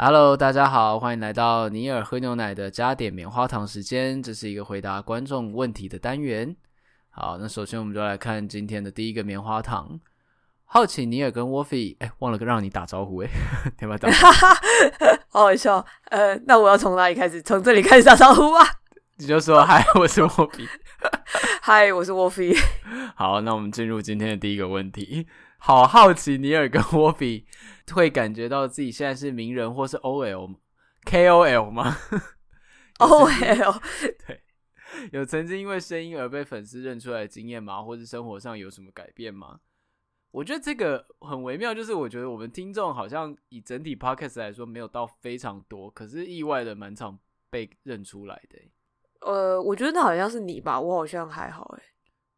Hello，大家好，欢迎来到尼尔喝牛奶的加点棉花糖时间。这是一个回答观众问题的单元。好，那首先我们就来看今天的第一个棉花糖。好奇尼尔跟 Wolfie，哎，忘了让你打招呼哎，要不要打招呼？好好笑。呃，那我要从哪里开始？从这里开始打招呼吧。你就说 嗨，我是 Wolfie。嗨，我是 Wolfie。好，那我们进入今天的第一个问题。好好奇尼尔跟 Wolfie 会感觉到自己现在是名人或是 OL KOL 吗？OL 对，有曾经因为声音而被粉丝认出来的经验吗？或是生活上有什么改变吗？我觉得这个很微妙，就是我觉得我们听众好像以整体 Podcast 来说没有到非常多，可是意外的蛮常被认出来的。呃，我觉得那好像是你吧，我好像还好哎。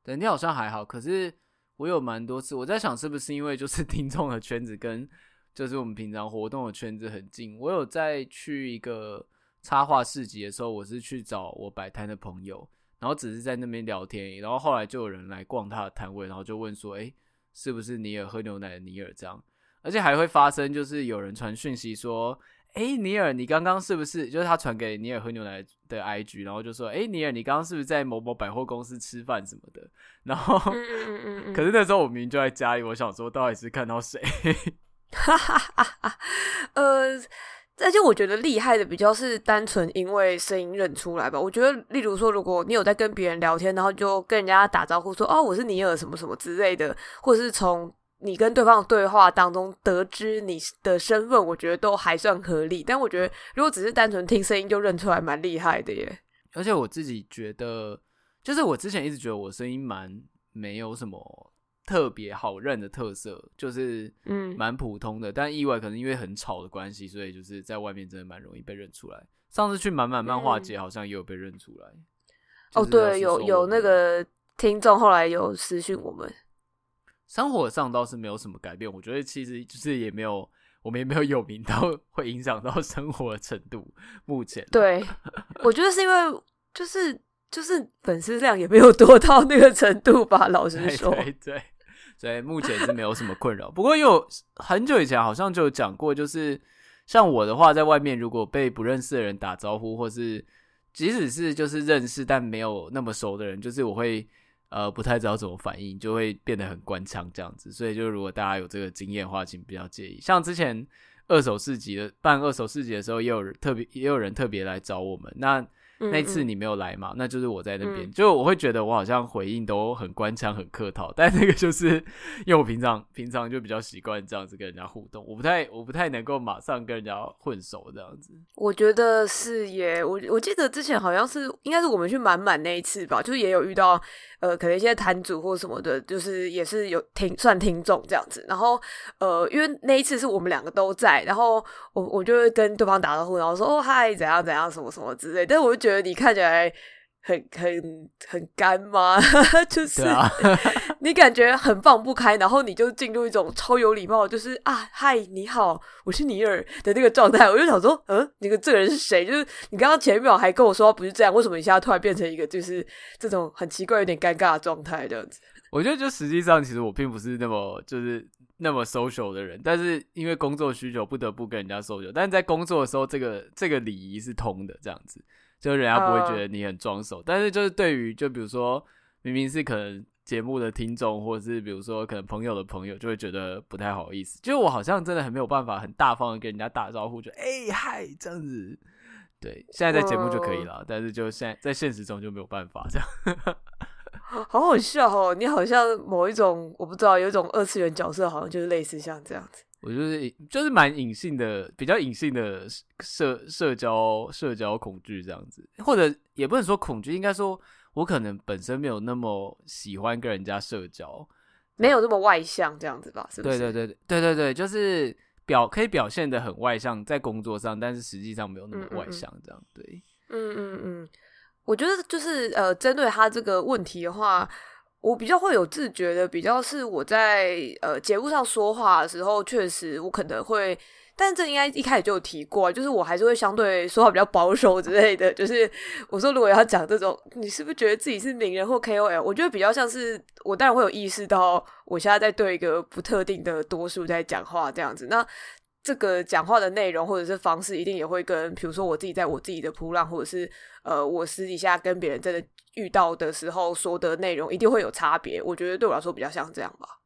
对，你好像还好，可是。我有蛮多次，我在想是不是因为就是听众的圈子跟就是我们平常活动的圈子很近。我有在去一个插画市集的时候，我是去找我摆摊的朋友，然后只是在那边聊天，然后后来就有人来逛他的摊位，然后就问说：“诶，是不是尼尔喝牛奶的尼尔？”这样，而且还会发生就是有人传讯息说。哎、欸，尼尔，你刚刚是不是就是他传给尼尔喝牛奶的 IG，然后就说，哎、欸，尼尔，你刚刚是不是在某某百货公司吃饭什么的？然后，嗯嗯嗯嗯，可是那时候我明明就在家里，我想说到底是看到谁？哈哈哈哈呃，而且我觉得厉害的比较是单纯因为声音认出来吧。我觉得，例如说，如果你有在跟别人聊天，然后就跟人家打招呼说，哦，我是尼尔什么什么之类的，或者是从。你跟对方的对话当中得知你的身份，我觉得都还算合理。但我觉得，如果只是单纯听声音就认出来，蛮厉害的耶。而且我自己觉得，就是我之前一直觉得我声音蛮没有什么特别好认的特色，就是嗯蛮普通的。嗯、但意外可能因为很吵的关系，所以就是在外面真的蛮容易被认出来。上次去满满漫画节，好像也有被认出来。嗯、哦，对，有有那个听众后来有私讯我们。生活上倒是没有什么改变，我觉得其实就是也没有，我们也没有有名到 会影响到生活的程度。目前，对，我觉得是因为就是就是粉丝量也没有多到那个程度吧。老实说，对对，对，所以目前是没有什么困扰。不过有很久以前好像就有讲过，就是像我的话，在外面如果被不认识的人打招呼，或是即使是就是认识但没有那么熟的人，就是我会。呃，不太知道怎么反应，就会变得很官腔这样子。所以，就如果大家有这个经验的话，请不要介意。像之前二手市集的办二手市集的时候，也有人特别也有人特别来找我们。那那次你没有来嘛？那就是我在那边，嗯、就我会觉得我好像回应都很官腔、很客套，但那个就是因为我平常平常就比较习惯这样子跟人家互动，我不太我不太能够马上跟人家混熟这样子。我觉得是耶，我我记得之前好像是应该是我们去满满那一次吧，就是也有遇到呃，可能一些摊主或什么的，就是也是有听算听众这样子。然后呃，因为那一次是我们两个都在，然后我我就会跟对方打招呼，然后说哦嗨，怎样怎样什么什么之类，但是我就觉得。觉得你看起来很很很干吗？就是、啊、你感觉很放不开，然后你就进入一种超有礼貌，就是啊，嗨，你好，我是尼尔的那个状态。我就想说，嗯，那个这个人是谁？就是你刚刚前一秒还跟我说不是这样，为什么你现在突然变成一个就是这种很奇怪、有点尴尬的状态这样子？我觉得就实际上，其实我并不是那么就是那么 social 的人，但是因为工作需求，不得不跟人家 social。但是在工作的时候，这个这个礼仪是通的，这样子。就人家不会觉得你很装熟，uh, 但是就是对于就比如说明明是可能节目的听众，或者是比如说可能朋友的朋友，就会觉得不太好意思。就我好像真的很没有办法很大方的跟人家打招呼，就哎嗨这样子。对，现在在节目就可以了，uh, 但是就现在在现实中就没有办法这样。好好笑哦，你好像某一种我不知道，有一种二次元角色，好像就是类似像这样子。我就是就是蛮隐性的，比较隐性的社社交社交恐惧这样子，或者也不能说恐惧，应该说我可能本身没有那么喜欢跟人家社交，没有那么外向这样子吧？是不是？对对对对对对，就是表可以表现的很外向在工作上，但是实际上没有那么外向这样。对，嗯嗯嗯，我觉得就是呃，针对他这个问题的话。我比较会有自觉的，比较是我在呃节目上说话的时候，确实我可能会，但这应该一开始就有提过，就是我还是会相对说话比较保守之类的。就是我说如果要讲这种，你是不是觉得自己是名人或 KOL？我觉得比较像是我当然会有意识到，我现在在对一个不特定的多数在讲话这样子。那这个讲话的内容或者是方式，一定也会跟，比如说我自己在我自己的铺浪，或者是呃，我私底下跟别人真的遇到的时候说的内容，一定会有差别。我觉得对我来说比较像这样吧。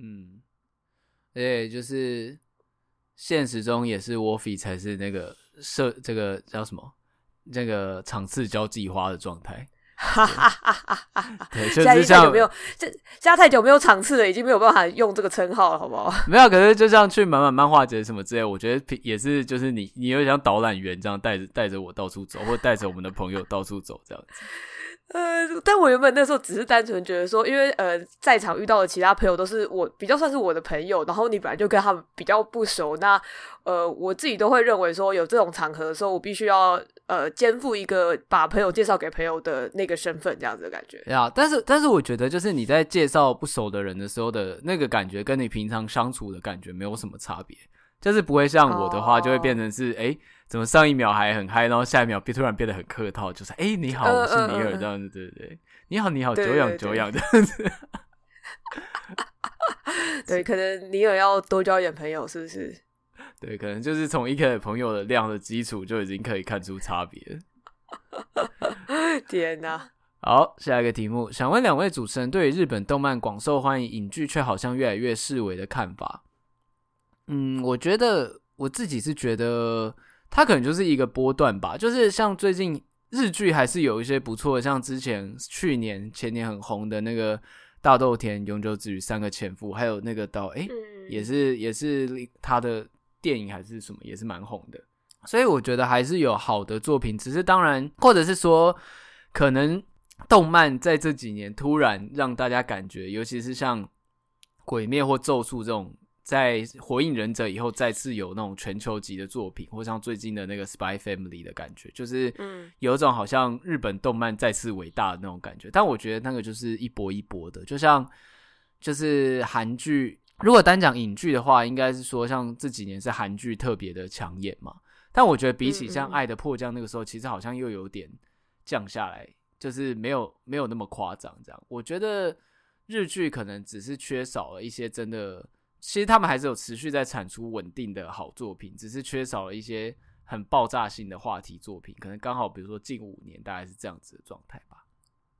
嗯，对，就是现实中也是 Wolfie 才是那个设这个叫什么，那个场次交际花的状态。哈哈哈哈哈！对，就是像没有，这加太久没有场次了，已经没有办法用这个称号了，好不好？没有，可是就像去满满漫画节什么之类，我觉得也是，就是你，你有点像导览员这样带着带着我到处走，或带着我们的朋友到处走这样子。呃，但我原本那时候只是单纯觉得说，因为呃，在场遇到的其他朋友都是我比较算是我的朋友，然后你本来就跟他们比较不熟，那呃，我自己都会认为说，有这种场合的时候，我必须要呃肩负一个把朋友介绍给朋友的那个身份，这样子的感觉。呀，但是但是我觉得，就是你在介绍不熟的人的时候的那个感觉，跟你平常相处的感觉没有什么差别，就是不会像我的话，就会变成是哎。Oh. 诶怎么上一秒还很嗨，然后下一秒变突然变得很客套，就是哎、欸，你好，我是尼尔这样子，对不对，你好，你好，久仰久仰这样子。对，可能尼尔要多交一点朋友，是不是？对，可能就是从一开始朋友的量的基础就已经可以看出差别。天哪！好，下一个题目，想问两位主持人对于日本动漫广受欢迎、影剧却好像越来越式微的看法。嗯，我觉得我自己是觉得。它可能就是一个波段吧，就是像最近日剧还是有一些不错的，像之前去年前年很红的那个大豆田永久子与三个前夫，还有那个到哎、欸、也是也是他的电影还是什么也是蛮红的，所以我觉得还是有好的作品，只是当然或者是说可能动漫在这几年突然让大家感觉，尤其是像鬼灭或咒术这种。在火影忍者以后，再次有那种全球级的作品，或像最近的那个 Spy Family 的感觉，就是有一种好像日本动漫再次伟大的那种感觉。但我觉得那个就是一波一波的，就像就是韩剧，如果单讲影剧的话，应该是说像这几年是韩剧特别的抢眼嘛。但我觉得比起像《爱的迫降》那个时候，其实好像又有点降下来，就是没有没有那么夸张。这样，我觉得日剧可能只是缺少了一些真的。其实他们还是有持续在产出稳定的好作品，只是缺少了一些很爆炸性的话题作品。可能刚好，比如说近五年大概是这样子的状态吧。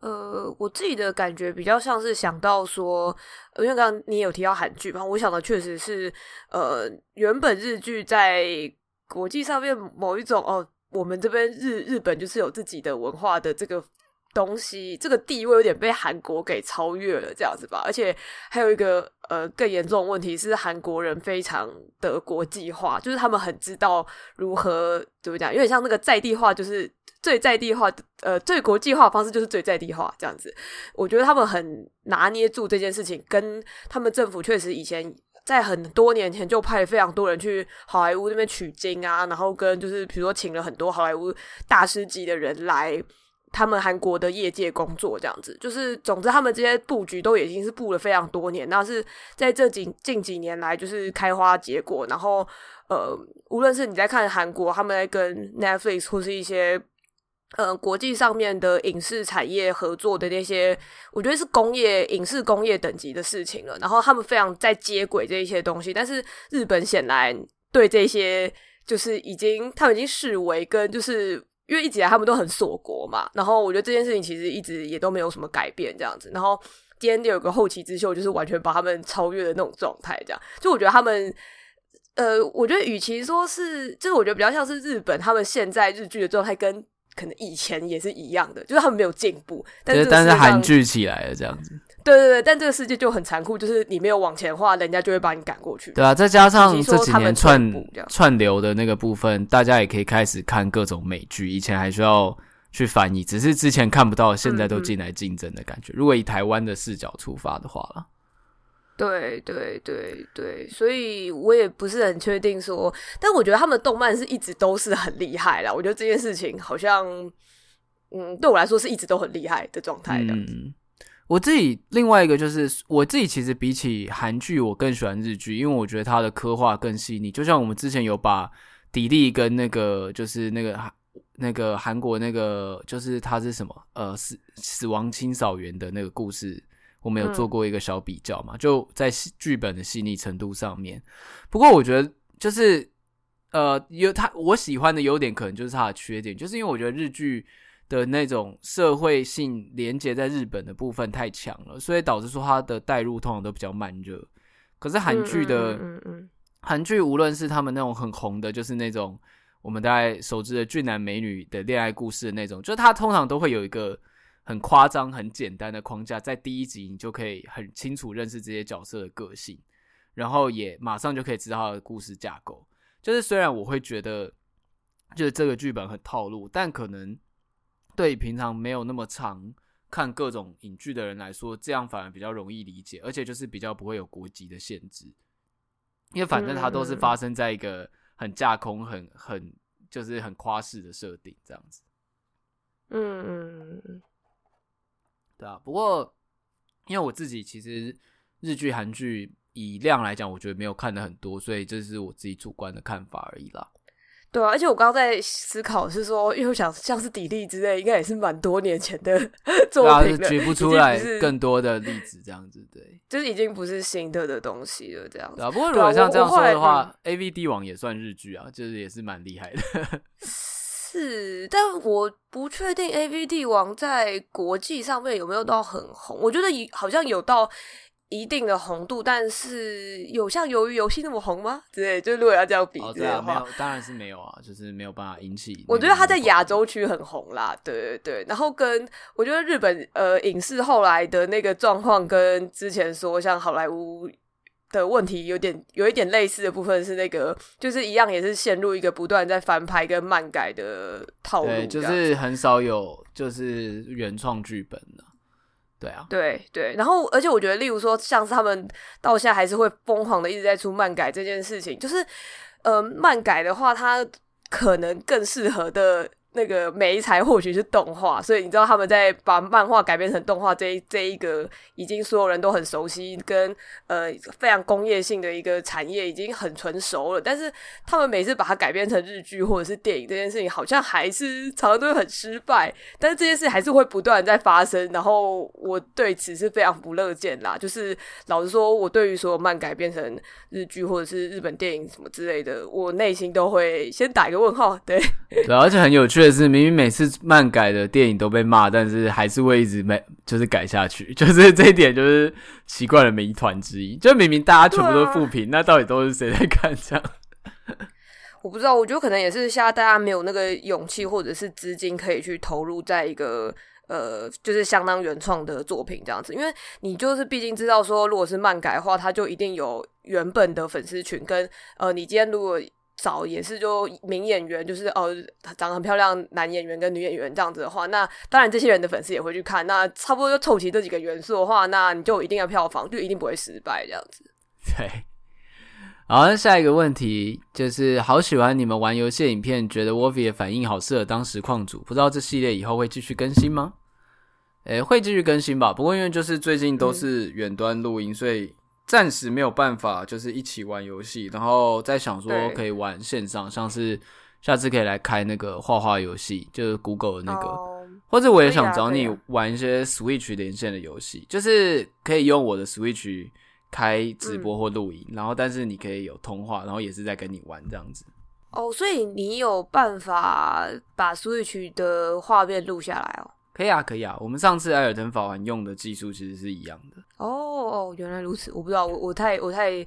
呃，我自己的感觉比较像是想到说，因为刚刚你有提到韩剧嘛，我想的确实是，呃，原本日剧在国际上面某一种哦，我们这边日日本就是有自己的文化的这个。东西这个地位有点被韩国给超越了，这样子吧。而且还有一个呃更严重的问题是，韩国人非常的国际化，就是他们很知道如何怎么讲，有点像那个在地化，就是最在地化呃最国际化的方式就是最在地化这样子。我觉得他们很拿捏住这件事情，跟他们政府确实以前在很多年前就派非常多人去好莱坞那边取经啊，然后跟就是比如说请了很多好莱坞大师级的人来。他们韩国的业界工作这样子，就是总之他们这些布局都已经是布了非常多年，那是在这几近几年来就是开花结果。然后呃，无论是你在看韩国，他们在跟 Netflix 或是一些呃国际上面的影视产业合作的那些，我觉得是工业影视工业等级的事情了。然后他们非常在接轨这一些东西，但是日本显然对这些就是已经他们已经视为跟就是。因为一直以来他们都很锁国嘛，然后我觉得这件事情其实一直也都没有什么改变这样子。然后今天就有个后起之秀，就是完全把他们超越的那种状态，这样。就我觉得他们，呃，我觉得与其说是，就是我觉得比较像是日本他们现在日剧的状态跟可能以前也是一样的，就是他们没有进步，但是但是韩剧起来了这样子。对对对，但这个世界就很残酷，就是你没有往前画，人家就会把你赶过去。对啊，再加上这几年串串流的那个部分，大家也可以开始看各种美剧，以前还需要去翻译，只是之前看不到，现在都进来竞争的感觉。嗯嗯，如果以台湾的视角出发的话啦，对对对对，所以我也不是很确定说，但我觉得他们动漫是一直都是很厉害啦。我觉得这件事情好像，嗯，对我来说是一直都很厉害的状态的。嗯我自己另外一个就是，我自己其实比起韩剧，我更喜欢日剧，因为我觉得它的刻画更细腻。就像我们之前有把迪丽跟那个就是那个韩那个韩国那个就是他是什么呃死死亡清扫员的那个故事，我们有做过一个小比较嘛，就在剧本的细腻程度上面。不过我觉得就是呃，有他我喜欢的优点，可能就是它的缺点，就是因为我觉得日剧的那种社会性连接在日本的部分太强了，所以导致说它的带入通常都比较慢热。可是韩剧的，韩剧无论是他们那种很红的，就是那种我们大概熟知的俊男美女的恋爱故事的那种，就它通常都会有一个。很夸张、很简单的框架，在第一集你就可以很清楚认识这些角色的个性，然后也马上就可以知道他的故事架构。就是虽然我会觉得，就是这个剧本很套路，但可能对平常没有那么常看各种影剧的人来说，这样反而比较容易理解，而且就是比较不会有国籍的限制，因为反正它都是发生在一个很架空、很很就是很夸式的设定这样子。嗯嗯嗯。对啊，不过因为我自己其实日剧、韩剧以量来讲，我觉得没有看的很多，所以这是我自己主观的看法而已啦。对啊，而且我刚刚在思考是说，因为我想像是砥砺之类，应该也是蛮多年前的作品了，举不出来更多的例子，这样子对，就是已经不是新的的东西了，这样子。啊，不过如果像这样说的话，AV 帝王也算日剧啊，就是也是蛮厉害的。是，但我不确定 AV 帝王在国际上面有没有到很红。我觉得好像有到一定的红度，但是有像鱿鱼游戏那么红吗？对，就如果要这样比的话，当然是没有啊，就是没有办法引起。我觉得他在亚洲区很红啦，对对对。然后跟我觉得日本呃影视后来的那个状况，跟之前说像好莱坞。的问题有点有一点类似的部分是那个，就是一样也是陷入一个不断在翻拍跟漫改的套路，对，就是很少有就是原创剧本的，对啊，对对。然后而且我觉得，例如说像是他们到现在还是会疯狂的一直在出漫改这件事情，就是呃漫改的话，它可能更适合的。那个媒材或许是动画，所以你知道他们在把漫画改编成动画这一这一个已经所有人都很熟悉跟呃非常工业性的一个产业已经很纯熟了，但是他们每次把它改编成日剧或者是电影这件事情，好像还是常常都很失败。但是这件事还是会不断在发生，然后我对此是非常不乐见啦。就是老实说，我对于所有漫改编成日剧或者是日本电影什么之类的，我内心都会先打一个问号。对，对，而且很有趣。确实，明明每次漫改的电影都被骂，但是还是会一直没就是改下去，就是这一点就是奇怪的谜团之一。就明明大家全部都负评，啊、那到底都是谁在看 这样？我不知道，我觉得可能也是现在大家没有那个勇气或者是资金可以去投入在一个呃，就是相当原创的作品这样子。因为你就是毕竟知道说，如果是漫改的话，它就一定有原本的粉丝群跟呃，你今天如果。找也是就名演员，就是哦，长得很漂亮男演员跟女演员这样子的话，那当然这些人的粉丝也会去看。那差不多就凑齐这几个元素的话，那你就一定要票房，就一定不会失败这样子。对。好，那下一个问题就是，好喜欢你们玩游戏影片，觉得 Wolfie 的反应好适合当实况主，不知道这系列以后会继续更新吗？诶，会继续更新吧。不过因为就是最近都是远端录音，嗯、所以。暂时没有办法，就是一起玩游戏，然后再想说可以玩线上，像是下次可以来开那个画画游戏，就是 Google 的那个，oh, 或者我也想找你玩一些 Switch 连线的游戏，就是可以用我的 Switch 开直播或录影，嗯、然后但是你可以有通话，然后也是在跟你玩这样子。哦，oh, 所以你有办法把 Switch 的画面录下来哦？可以啊，可以啊。我们上次艾尔登法环用的技术其实是一样的。哦哦，原来如此。我不知道，我我太我太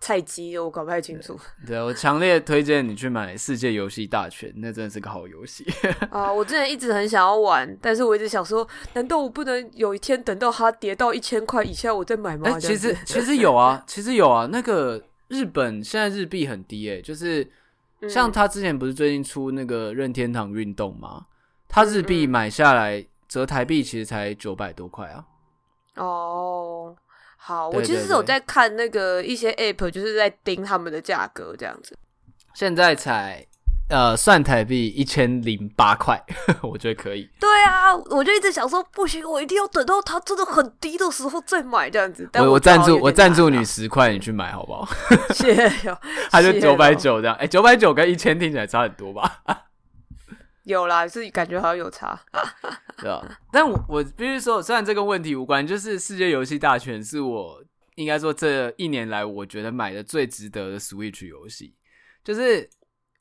菜鸡了，我搞不太清楚。对，对我强烈推荐你去买《世界游戏大全》，那真的是个好游戏。啊、呃，我之前一直很想要玩，但是我一直想说，难道我不能有一天等到它跌到一千块以下，我再买吗？欸、其实 其实有啊，其实有啊。那个日本现在日币很低诶、欸，就是像他之前不是最近出那个任天堂运动吗？他日币买下来、嗯、折台币其实才九百多块啊！哦，好，我其实是有在看那个一些 app，就是在盯他们的价格这样子。现在才呃算台币一千零八块，我觉得可以。对啊，我就一直想说，不行，我一定要等到它真的很低的时候再买这样子。我我赞助我赞助你十块，你去买好不好？谢谢。它就九百九这样，哎，九百九跟一千听起来差很多吧？有啦，是感觉好像有差，对啊。但我我必须说，虽然这个问题无关，就是世界游戏大全是我应该说这一年来我觉得买的最值得的 Switch 游戏。就是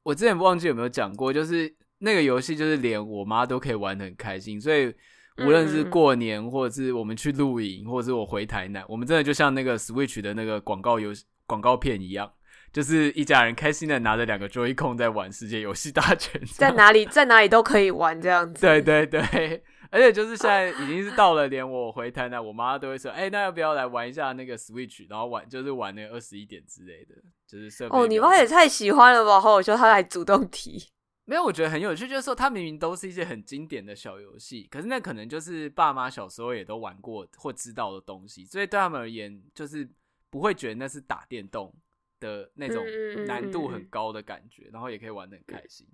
我之前忘记有没有讲过，就是那个游戏就是连我妈都可以玩的很开心，所以无论是过年或者是我们去露营，或者是我回台南，我们真的就像那个 Switch 的那个广告游戏广告片一样。就是一家人开心的拿着两个 Joy-Con 在玩世界游戏大全，在哪里在哪里都可以玩这样子。对对对，而且就是现在已经是到了，连我回台南，我妈都会说：“哎、欸，那要不要来玩一下那个 Switch？然后玩就是玩那个二十一点之类的，就是设备。”哦，你妈也太喜欢了吧！后我说她来主动提，没有，我觉得很有趣，就是说它明明都是一些很经典的小游戏，可是那可能就是爸妈小时候也都玩过或知道的东西，所以对他们而言，就是不会觉得那是打电动。的那种难度很高的感觉，嗯、然后也可以玩的很开心。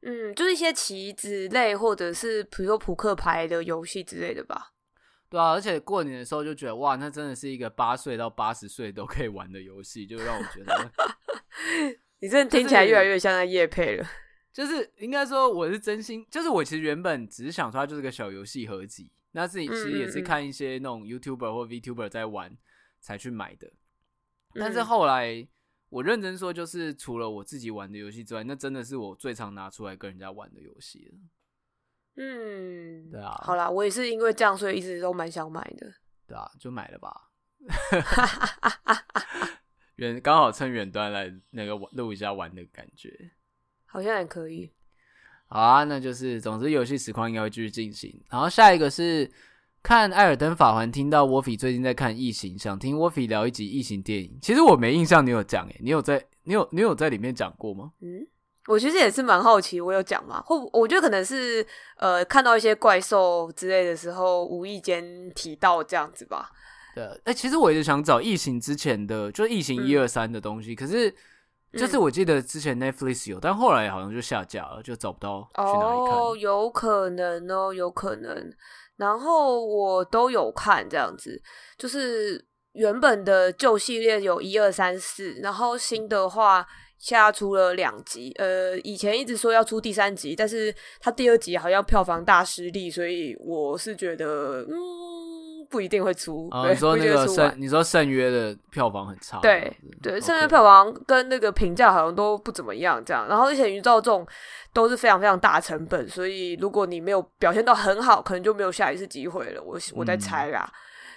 嗯，就是一些棋子类，或者是比如说扑克牌的游戏之类的吧。对啊，而且过年的时候就觉得哇，那真的是一个八岁到八十岁都可以玩的游戏，就让我觉得 你真的听起来越来越像在夜配了。就是应该说，我是真心，就是我其实原本只是想说，它就是个小游戏合集，那自己其实也是看一些那种 YouTuber 或 VTuber 在玩才去买的。但是后来，我认真说，就是除了我自己玩的游戏之外，那真的是我最常拿出来跟人家玩的游戏了。嗯，对啊。好啦，我也是因为这样，所以一直都蛮想买的。对啊，就买了吧。远刚好趁远端来那个录一下玩的感觉，好像也可以。好啊，那就是总之游戏实况应该会继续进行。然后下一个是。看《艾尔登法环》，听到 Woffy 最近在看《异形》，想听 Woffy 聊一集《异形》电影。其实我没印象，你有讲诶？你有在？你有你有在里面讲过吗？嗯，我其实也是蛮好奇，我有讲吗？或我觉得可能是呃，看到一些怪兽之类的时候，无意间提到这样子吧。对，哎、欸，其实我一直想找《异形》之前的，就是《异形》一二三的东西，嗯、可是就是我记得之前 Netflix 有，但后来好像就下架了，就找不到去哪里看。哦，有可能哦，有可能。然后我都有看这样子，就是原本的旧系列有一二三四，然后新的话下出了两集。呃，以前一直说要出第三集，但是他第二集好像票房大失利，所以我是觉得嗯不一定会出。哦、你说那个圣，你说圣约的票房很差，对对，圣约票房跟那个评价好像都不怎么样，这样。然后而且宇宙这种。都是非常非常大成本，所以如果你没有表现到很好，可能就没有下一次机会了。我我在猜啦，嗯、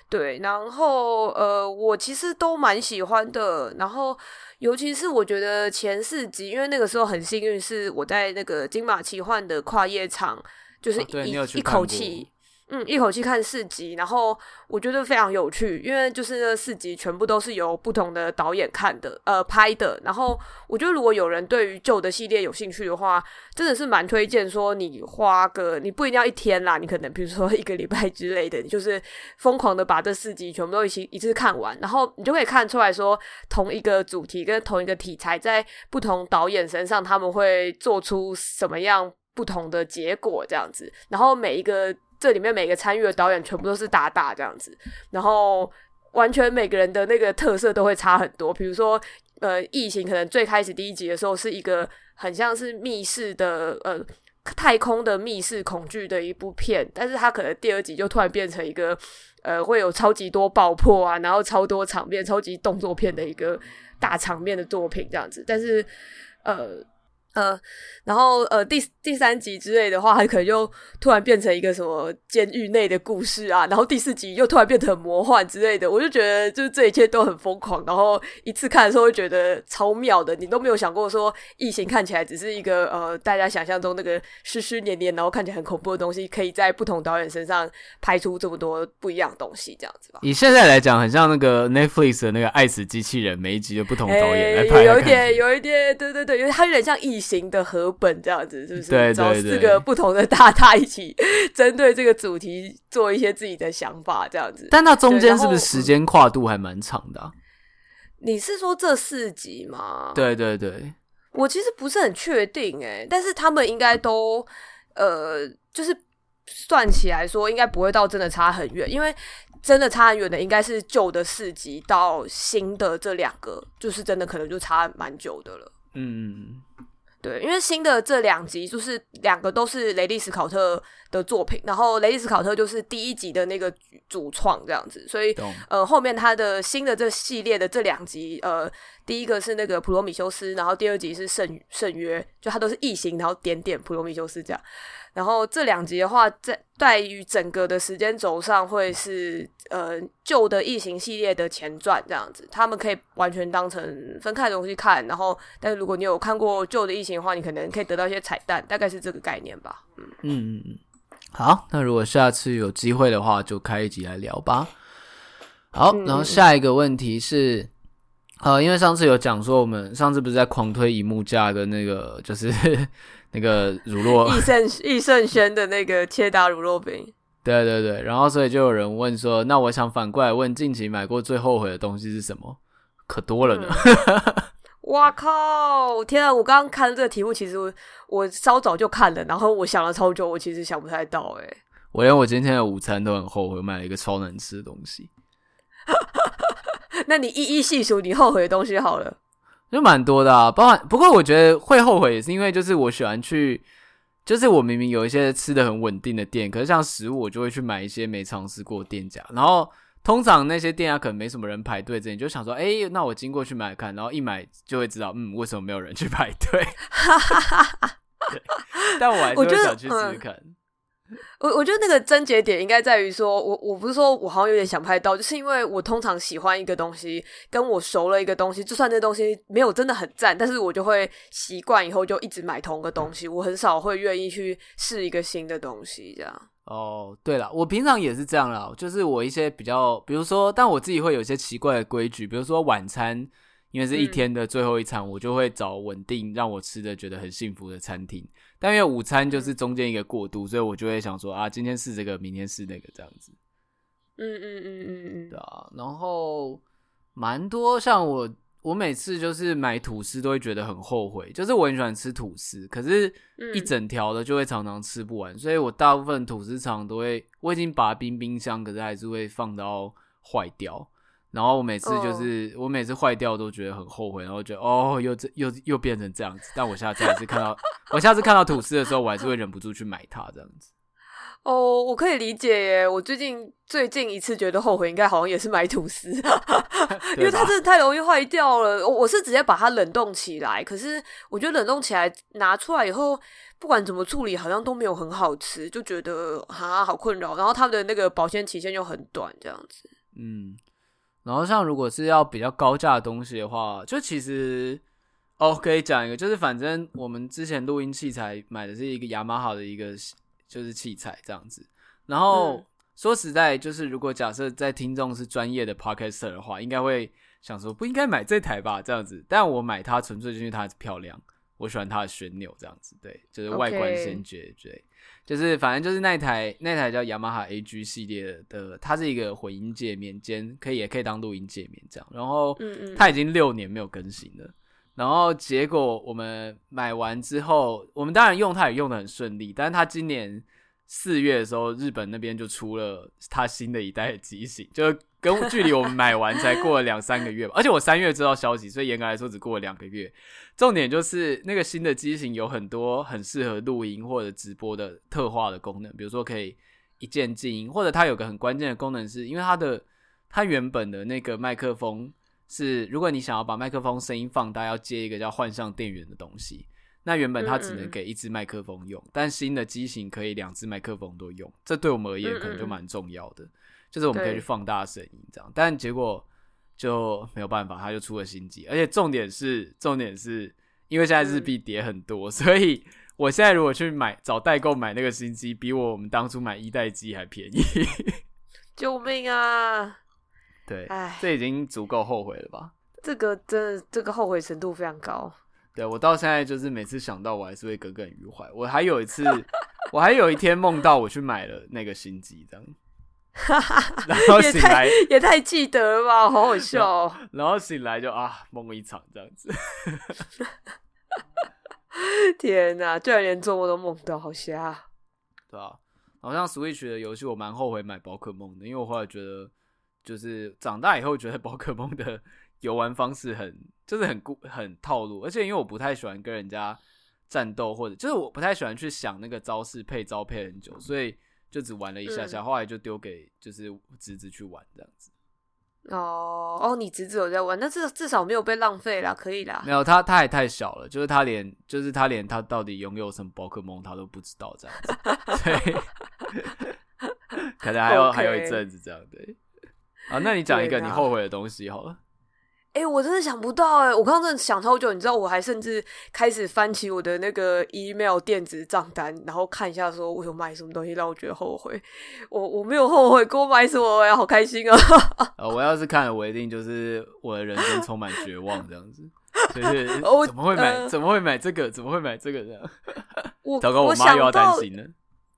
对。然后呃，我其实都蛮喜欢的。然后尤其是我觉得前四集，因为那个时候很幸运，是我在那个金马奇幻的跨夜场，就是一、哦、一口气。嗯，一口气看四集，然后我觉得非常有趣，因为就是那四集全部都是由不同的导演看的，呃，拍的。然后我觉得如果有人对于旧的系列有兴趣的话，真的是蛮推荐说你花个，你不一定要一天啦，你可能比如说 一个礼拜之类的，就是疯狂的把这四集全部都一起一次看完，然后你就可以看出来说同一个主题跟同一个题材在不同导演身上他们会做出什么样不同的结果这样子，然后每一个。这里面每个参与的导演全部都是大大这样子，然后完全每个人的那个特色都会差很多。比如说，呃，异形可能最开始第一集的时候是一个很像是密室的，呃，太空的密室恐惧的一部片，但是它可能第二集就突然变成一个，呃，会有超级多爆破啊，然后超多场面、超级动作片的一个大场面的作品这样子。但是，呃。呃，然后呃，第第三集之类的话，它可能就突然变成一个什么监狱内的故事啊，然后第四集又突然变成魔幻之类的，我就觉得就是这一切都很疯狂，然后一次看的时候会觉得超妙的，你都没有想过说异形看起来只是一个呃大家想象中那个湿湿黏黏，然后看起来很恐怖的东西，可以在不同导演身上拍出这么多不一样的东西，这样子吧。以现在来讲，很像那个 Netflix 的那个爱死机器人，每一集的不同导演来拍，有一点，有一点，对对对，因为它有点像异。型的合本这样子，是不是？对，找四个不同的大大一起 针对这个主题做一些自己的想法，这样子。但那中间是不是时间跨度还蛮长的啊？你是说这四集吗？对对对，我其实不是很确定诶，但是他们应该都呃，就是算起来说，应该不会到真的差很远，因为真的差很远的应该是旧的四集到新的这两个，就是真的可能就差蛮久的了。嗯。嗯。对，因为新的这两集就是两个都是雷利斯考特的作品，然后雷利斯考特就是第一集的那个主创这样子，所以呃后面他的新的这系列的这两集，呃第一个是那个普罗米修斯，然后第二集是圣圣约，就它都是异形，然后点点普罗米修斯这样。然后这两集的话，在在于整个的时间轴上会是呃旧的异形系列的前传这样子，他们可以完全当成分开的东西看。然后，但是如果你有看过旧的异形的话，你可能可以得到一些彩蛋，大概是这个概念吧。嗯嗯嗯，好，那如果下次有机会的话，就开一集来聊吧。好，嗯、然后下一个问题是，呃，因为上次有讲说，我们上次不是在狂推萤幕架跟那个就是。那个乳酪，益盛益盛轩的那个切达乳酪饼，对对对，然后所以就有人问说，那我想反过来问，近期买过最后悔的东西是什么？可多了呢！哇、嗯、靠！天啊，我刚刚看这个题目，其实我我稍早就看了，然后我想了超久，我其实想不太到。哎，我连我今天的午餐都很后悔，买了一个超难吃的东西。那你一一细数你后悔的东西好了。就蛮多的啊，包含不过我觉得会后悔也是因为就是我喜欢去，就是我明明有一些吃的很稳定的店，可是像食物我就会去买一些没尝试过的店家，然后通常那些店家可能没什么人排队，这你就想说，哎、欸，那我经过去买看，然后一买就会知道，嗯，为什么没有人去排队？但我还是会想去试试看。我我觉得那个症结点应该在于说，我我不是说我好像有点想拍到，就是因为我通常喜欢一个东西，跟我熟了一个东西，就算那东西没有真的很赞，但是我就会习惯以后就一直买同个东西，我很少会愿意去试一个新的东西这样。哦，对了，我平常也是这样啦，就是我一些比较，比如说，但我自己会有一些奇怪的规矩，比如说晚餐。因为是一天的最后一餐，嗯、我就会找稳定让我吃的觉得很幸福的餐厅。但因为午餐就是中间一个过渡，所以我就会想说啊，今天试这个，明天试那个这样子。嗯嗯嗯嗯嗯，对啊。然后蛮多像我，我每次就是买吐司都会觉得很后悔，就是我很喜欢吃吐司，可是一整条的就会常常吃不完，所以我大部分吐司常都会，我已经把它冰冰箱，可是还是会放到坏掉。然后我每次就是，oh. 我每次坏掉都觉得很后悔，然后觉得哦，又这又又变成这样子。但我下次还是看到，我下次看到吐司的时候，我还是会忍不住去买它这样子。哦，oh, 我可以理解耶。我最近最近一次觉得后悔，应该好像也是买吐司 因为它真的太容易坏掉了。我是直接把它冷冻起来，可是我觉得冷冻起来拿出来以后，不管怎么处理，好像都没有很好吃，就觉得啊好困扰。然后它的那个保鲜期限又很短，这样子。嗯。然后像如果是要比较高价的东西的话，就其实哦可以讲一个，就是反正我们之前录音器材买的是一个雅马哈的一个就是器材这样子。然后、嗯、说实在，就是如果假设在听众是专业的 podcaster 的话，应该会想说不应该买这台吧这样子。但我买它纯粹就是因为它漂亮，我喜欢它的旋钮这样子，对，就是外观先决对。就是反正就是那台那台叫雅马哈 AG 系列的，它是一个混音界面兼可以也可以当录音界面这样。然后它已经六年没有更新了。然后结果我们买完之后，我们当然用它也用的很顺利。但是它今年四月的时候，日本那边就出了它新的一代的机型，就跟距离我们买完才过了两三个月吧。而且我三月知道消息，所以严格来说只过了两个月。重点就是那个新的机型有很多很适合录音或者直播的特化的功能，比如说可以一键静音，或者它有个很关键的功能是，因为它的它原本的那个麦克风是，如果你想要把麦克风声音放大，要接一个叫幻象电源的东西，那原本它只能给一支麦克风用，但新的机型可以两支麦克风都用，这对我们而言可能就蛮重要的，就是我们可以去放大声音这样，但结果。就没有办法，它就出了新机，而且重点是，重点是因为现在日币跌很多，嗯、所以我现在如果去买找代购买那个新机，比我们当初买一代机还便宜。救命啊！对，唉这已经足够后悔了吧？这个真的，这个后悔程度非常高。对，我到现在就是每次想到，我还是会耿耿于怀。我还有一次，我还有一天梦到我去买了那个新机，这样。哈哈，然后醒来也太，记得了吧，好好笑哦。然后醒来就啊，梦一场这样子。天哪，居然连做梦都梦到，好瞎。对啊，好像 Switch 的游戏我蛮后悔买宝可梦的，因为我后来觉得，就是长大以后觉得宝可梦的游玩方式很，就是很固很套路，而且因为我不太喜欢跟人家战斗，或者就是我不太喜欢去想那个招式配招配很久，所以就只玩了一下下，嗯、后来就丢给就是侄子去玩这样子。哦哦，你侄子有在玩，那至至少没有被浪费啦，可以啦。没有，他他也太小了，就是他连就是他连他到底拥有什么宝可梦他都不知道这样子，所以 可能还有.还有一阵子这样对。啊，那你讲一个你后悔的东西好了。哎、欸，我真的想不到哎、欸！我刚刚真的想超久，你知道，我还甚至开始翻起我的那个 email 电子账单，然后看一下，说我有买什么东西让我觉得后悔。我我没有后悔，给我买什么，呀好开心啊！呃，我要是看了，我一定就是我的人生充满绝望这样子。就是 怎么会买？呃、怎么会买这个？怎么会买这个这样？我糟糕，我妈又要担心了。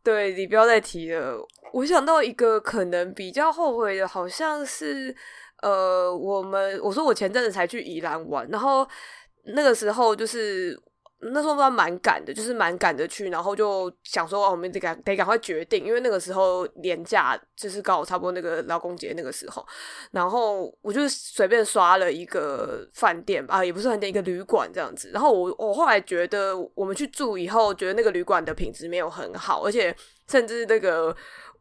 对，你不要再提了。我想到一个可能比较后悔的，好像是。呃，我们我说我前阵子才去宜兰玩，然后那个时候就是那时候还蛮赶的，就是蛮赶的去，然后就想说，我们得赶得赶快决定，因为那个时候年假就是刚好差不多那个劳工节那个时候，然后我就随便刷了一个饭店啊，也不是饭店，一个旅馆这样子，然后我我后来觉得我们去住以后，觉得那个旅馆的品质没有很好，而且甚至那个。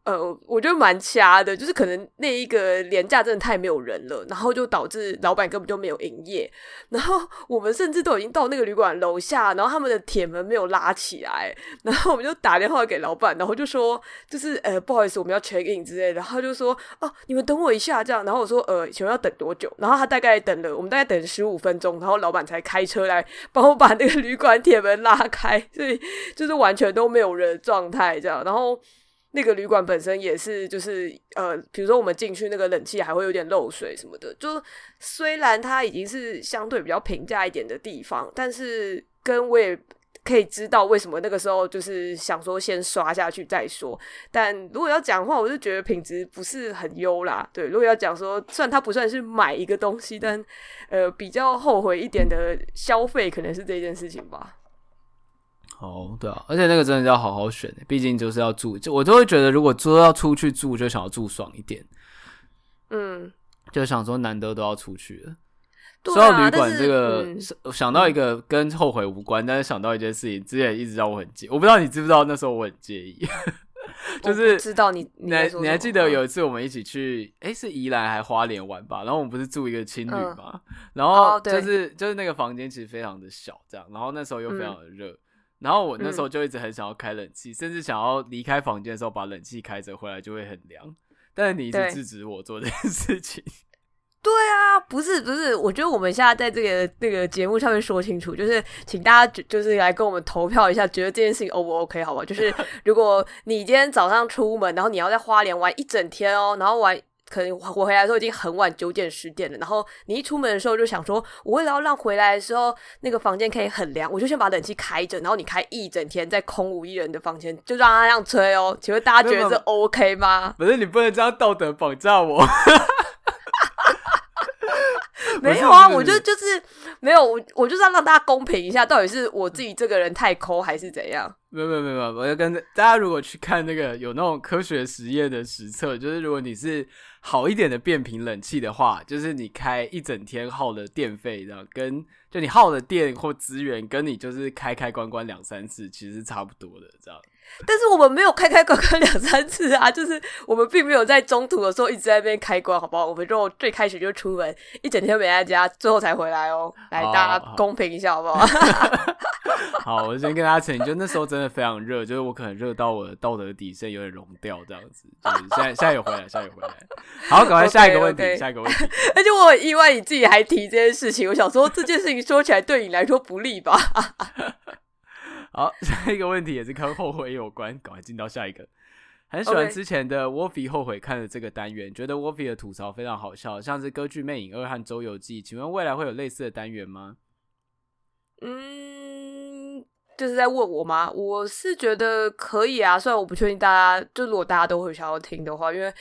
呃，我觉得蛮掐的，就是可能那一个连假真的太没有人了，然后就导致老板根本就没有营业，然后我们甚至都已经到那个旅馆楼下，然后他们的铁门没有拉起来，然后我们就打电话给老板，然后就说就是呃不好意思，我们要 check in 之类的，然后他就说哦你们等我一下这样，然后我说呃请问要等多久？然后他大概等了我们大概等十五分钟，然后老板才开车来帮我把那个旅馆铁门拉开，所以就是完全都没有人的状态这样，然后。那个旅馆本身也是，就是呃，比如说我们进去那个冷气还会有点漏水什么的。就虽然它已经是相对比较平价一点的地方，但是跟我也可以知道为什么那个时候就是想说先刷下去再说。但如果要讲的话，我就觉得品质不是很优啦。对，如果要讲说，虽然它不算是买一个东西，但呃比较后悔一点的消费可能是这件事情吧。哦，对啊，而且那个真的要好好选，毕竟就是要住，就我就会觉得，如果说要出去住，就想要住爽一点，嗯，就想说难得都要出去了。说到旅馆这个，嗯、想到一个跟后悔无关，但是想到一件事情，之前一直让我很介，我不知道你知不知道，那时候我很介意，就是知道你，你还你还记得有一次我们一起去，诶、欸，是宜兰还花莲玩吧？然后我们不是住一个青旅嘛，嗯、然后就是、哦、就是那个房间其实非常的小，这样，然后那时候又非常的热。嗯然后我那时候就一直很想要开冷气，嗯、甚至想要离开房间的时候把冷气开着回来就会很凉。但是你一直制止我做这件事情。对啊，不是不是，我觉得我们现在在这个那个节目上面说清楚，就是请大家就就是来跟我们投票一下，觉得这件事情 O 不 OK 好吧？就是如果你今天早上出门，然后你要在花莲玩一整天哦，然后玩。可能我回来的时候已经很晚，九点十点了。然后你一出门的时候就想说，我为了要让回来的时候那个房间可以很凉，我就先把冷气开着。然后你开一整天在空无一人的房间，就让它这样吹哦。请问大家觉得这 OK 吗？不是，你不能这样道德绑架我。没有啊，我就就是没有，我我就是要让大家公平一下，到底是我自己这个人太抠还是怎样？没有没有没有，我要跟大家如果去看那个有那种科学实验的实测，就是如果你是。好一点的变频冷气的话，就是你开一整天耗的电费，然后跟就你耗的电或资源，跟你就是开开关关两三次，其实是差不多的，这样。但是我们没有开开关关两三次啊，就是我们并没有在中途的时候一直在那边开关，好不好？我们就最开始就出门，一整天没在家，最后才回来哦。来，大家公平一下，好不好？好，我先跟大家澄清，就那时候真的非常热，就是我可能热到我的道德底线有点融掉，这样子。就是现在现在有回来，现在有回来。好，赶快下一个问题，okay, okay. 下一个问题。而且我很意外，你自己还提这件事情，我想说这件事情说起来对你来说不利吧？好，下一个问题也是跟后悔有关，赶快进到下一个。很喜欢之前的 Wolfie 后悔看的这个单元.觉得 Wolfie 的吐槽非常好笑，像是《歌剧魅影二》和《周游记》。请问未来会有类似的单元吗？嗯，就是在问我吗？我是觉得可以啊，虽然我不确定大家，就如果大家都会想要听的话，因为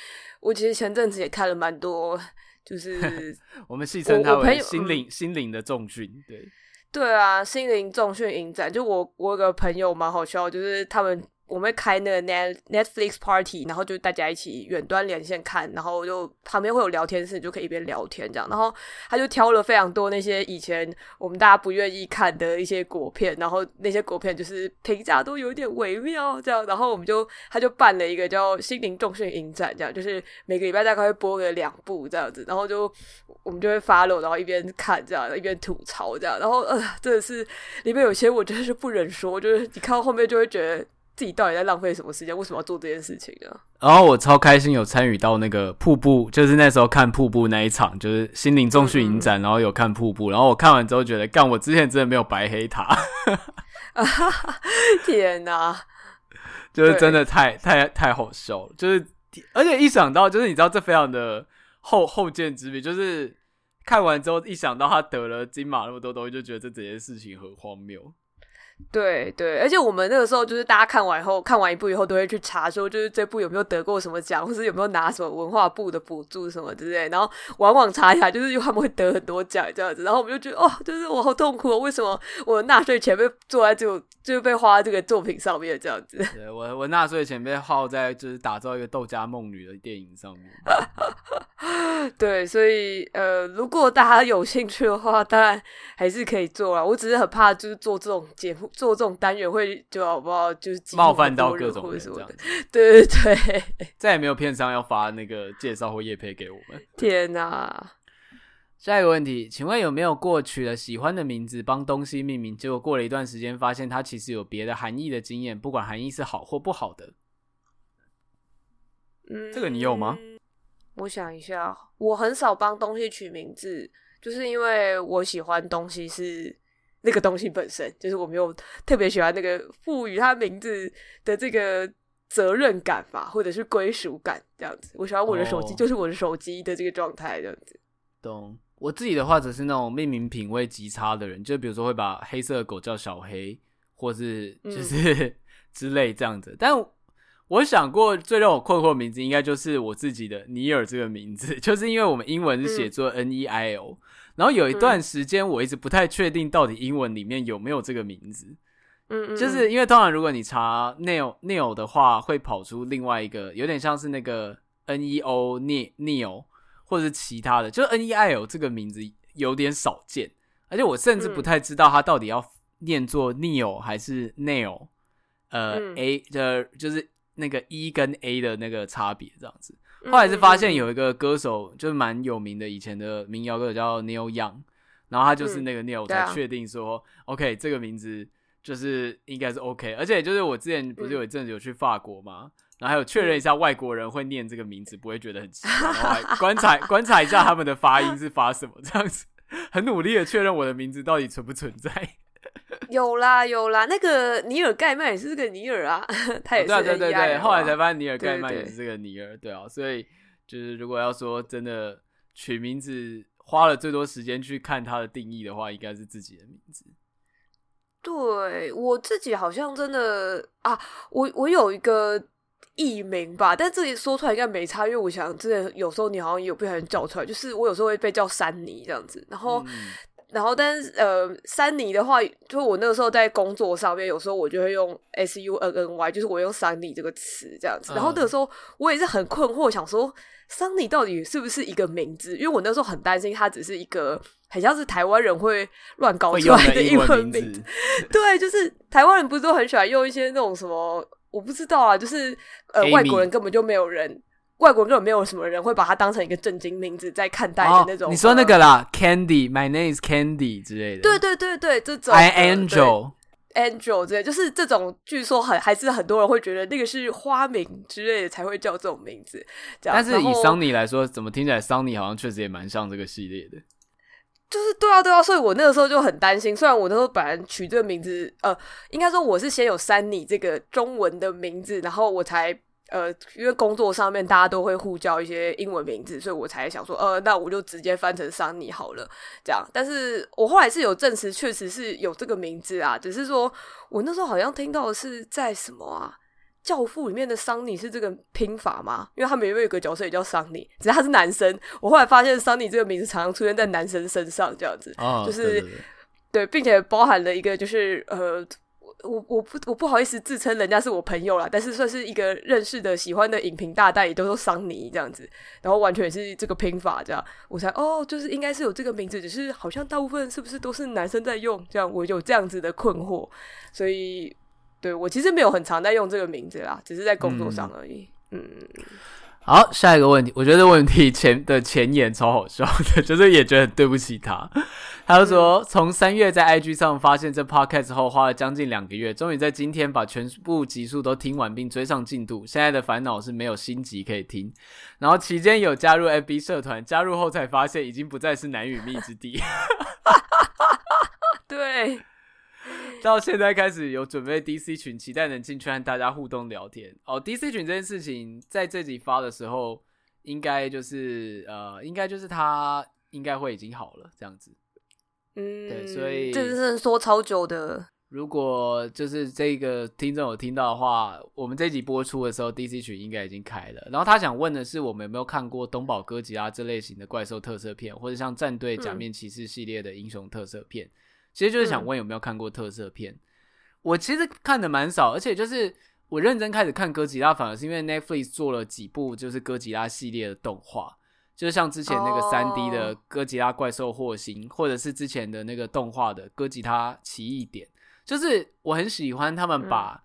我其实前阵子也看了蛮多，就是 我们戏称他为心灵心灵的重训，对对啊，心灵重训营展。就我我有个朋友蛮好笑，就是他们我们开那个 Netflix Party，然后就大家一起远端连线看，然后就旁边会有聊天室，就可以一边聊天这样。然后他就挑了非常多那些以前我们大家不愿意看的一些国片，然后那些国片就是评价都有点微妙这样。然后我们就他就办了一个叫“心灵重训影展”这样，就是每个礼拜大概会播个两部这样子，然后就我们就会 follow，然后一边看这样，一边吐槽这样。然后呃，真的是里面有些我真的是不忍说，就是你看到后面就会觉得。自己到底在浪费什么时间？为什么要做这件事情呢？然后我超开心有参与到那个瀑布，就是那时候看瀑布那一场，就是心灵重训影展，然后有看瀑布，然后我看完之后觉得，干，我之前真的没有白黑他，天哪，就是真的太太太好笑了，就是而且一想到，就是你知道这非常的后后见之明，就是看完之后一想到他得了金马那么多东西，就觉得这整件事情很荒谬。对对，而且我们那个时候就是大家看完以后，看完一部以后都会去查说，就是这部有没有得过什么奖，或是有没有拿什么文化部的补助什么之类。然后往往查一下，就是他们会得很多奖这样子。然后我们就觉得，哦，就是我好痛苦哦，为什么我的纳税钱被做在这种，就是被花在这个作品上面这样子？对我我纳税钱被耗在就是打造一个豆家梦女的电影上面。对，所以呃，如果大家有兴趣的话，当然还是可以做啊。我只是很怕，就是做这种节目。做这种单元会就好不好？就是冒犯到各种人这样子。对对对，再也没有片商要发那个介绍或业配给我们。天哪！下一个问题，请问有没有过取了喜欢的名字帮东西命名，结果过了一段时间发现它其实有别的含义的经验？不管含义是好或不好的。嗯，这个你有吗？我想一下，我很少帮东西取名字，就是因为我喜欢东西是。那个东西本身就是我没有特别喜欢那个赋予它名字的这个责任感吧，或者是归属感这样子。我喜欢我的手机就是我的手机的这个状态这样子。懂。我自己的话，只是那种命名品味极差的人，就比如说会把黑色的狗叫小黑，或是就是、嗯、之类这样子。但我想过最让我困惑的名字，应该就是我自己的尼尔这个名字，就是因为我们英文是写作 N E I L。嗯然后有一段时间，我一直不太确定到底英文里面有没有这个名字。嗯嗯，就是因为当然，如果你查 Neil Neil 的话，会跑出另外一个有点像是那个 N E O Neil Neil，或者是其他的，就是 N E I L 这个名字有点少见，而且我甚至不太知道它到底要念作 Neil 还是 Nail，呃、嗯、A 的就是那个 E 跟 A 的那个差别这样子。后来是发现有一个歌手，就是蛮有名的，以前的民谣歌手叫 Neil Young，然后他就是那个 Neil，才确定说，OK，这个名字就是应该是 OK，而且就是我之前不是有一阵子有去法国嘛，然后还有确认一下外国人会念这个名字，不会觉得很奇怪，然后还观察 观察一下他们的发音是发什么，这样子很努力的确认我的名字到底存不存在。有啦有啦，那个尼尔盖曼也是这个尼尔啊，他也是、哦。对对对对，后来才发现尼尔盖曼也是这个尼尔，对啊，所以就是如果要说真的取名字花了最多时间去看它的定义的话，应该是自己的名字。对，我自己好像真的啊，我我有一个艺名吧，但这里说出来应该没差，因为我想真的有时候你好像有不小心叫出来，就是我有时候会被叫珊妮这样子，然后。嗯然后，但是呃，珊妮的话，就我那个时候在工作上面，有时候我就会用 S U N N Y，就是我用珊妮这个词这样子。然后那个时候我也是很困惑，想说珊妮到底是不是一个名字？因为我那时候很担心它只是一个很像是台湾人会乱搞出来的英文名 对，就是台湾人不是都很喜欢用一些那种什么，我不知道啊，就是呃.外国人根本就没有人。外国根本没有什么人会把它当成一个正经名字在看待的那种。哦、你说那个啦、呃、，Candy，My name is Candy 之类的。对对对对，这种。I Angel，Angel 之类，就是这种。据说很还是很多人会觉得那个是花名之类的才会叫这种名字。但是以桑尼来说，怎么听起来桑尼好像确实也蛮像这个系列的。就是对啊对啊，所以我那个时候就很担心。虽然我那时候本来取这个名字，呃，应该说我是先有珊妮这个中文的名字，然后我才。呃，因为工作上面大家都会互叫一些英文名字，所以我才想说，呃，那我就直接翻成桑尼好了，这样。但是我后来是有证实，确实是有这个名字啊，只是说我那时候好像听到的是在什么啊，《教父》里面的桑尼是这个拼法吗？因为他们有一个角色也叫桑尼，只是他是男生。我后来发现桑尼这个名字常常出现在男生身上，这样子，哦、就是对，并且包含了一个就是呃。我我不我不好意思自称人家是我朋友啦，但是算是一个认识的喜欢的影评大代，也都说桑尼这样子，然后完全也是这个拼法这样，我才哦，就是应该是有这个名字，只是好像大部分是不是都是男生在用，这样我有这样子的困惑，所以对我其实没有很常在用这个名字啦，只是在工作上而已，嗯。嗯好，下一个问题，我觉得问题前的前言超好笑的，就是也觉得很对不起他。他就说，从三月在 IG 上发现这 Podcast 后，花了将近两个月，终于在今天把全部集数都听完并追上进度。现在的烦恼是没有新集可以听，然后期间有加入 FB 社团，加入后才发现已经不再是男与蜜之地。对。到现在开始有准备 DC 群，期待能进去和大家互动聊天。哦，DC 群这件事情在这集发的时候，应该就是呃，应该就是他应该会已经好了这样子。嗯，对，所以这是说超久的。如果就是这个听众有听到的话，我们这集播出的时候，DC 群应该已经开了。然后他想问的是，我们有没有看过东宝哥吉拉这类型的怪兽特色片，或者像战队假面骑士系列的英雄特色片？嗯其实就是想问有没有看过特色片，嗯、我其实看的蛮少，而且就是我认真开始看哥吉拉，反而是因为 Netflix 做了几部就是哥吉拉系列的动画，就是像之前那个三 D 的哥吉拉怪兽祸星，或者是之前的那个动画的哥吉拉奇异点，就是我很喜欢他们把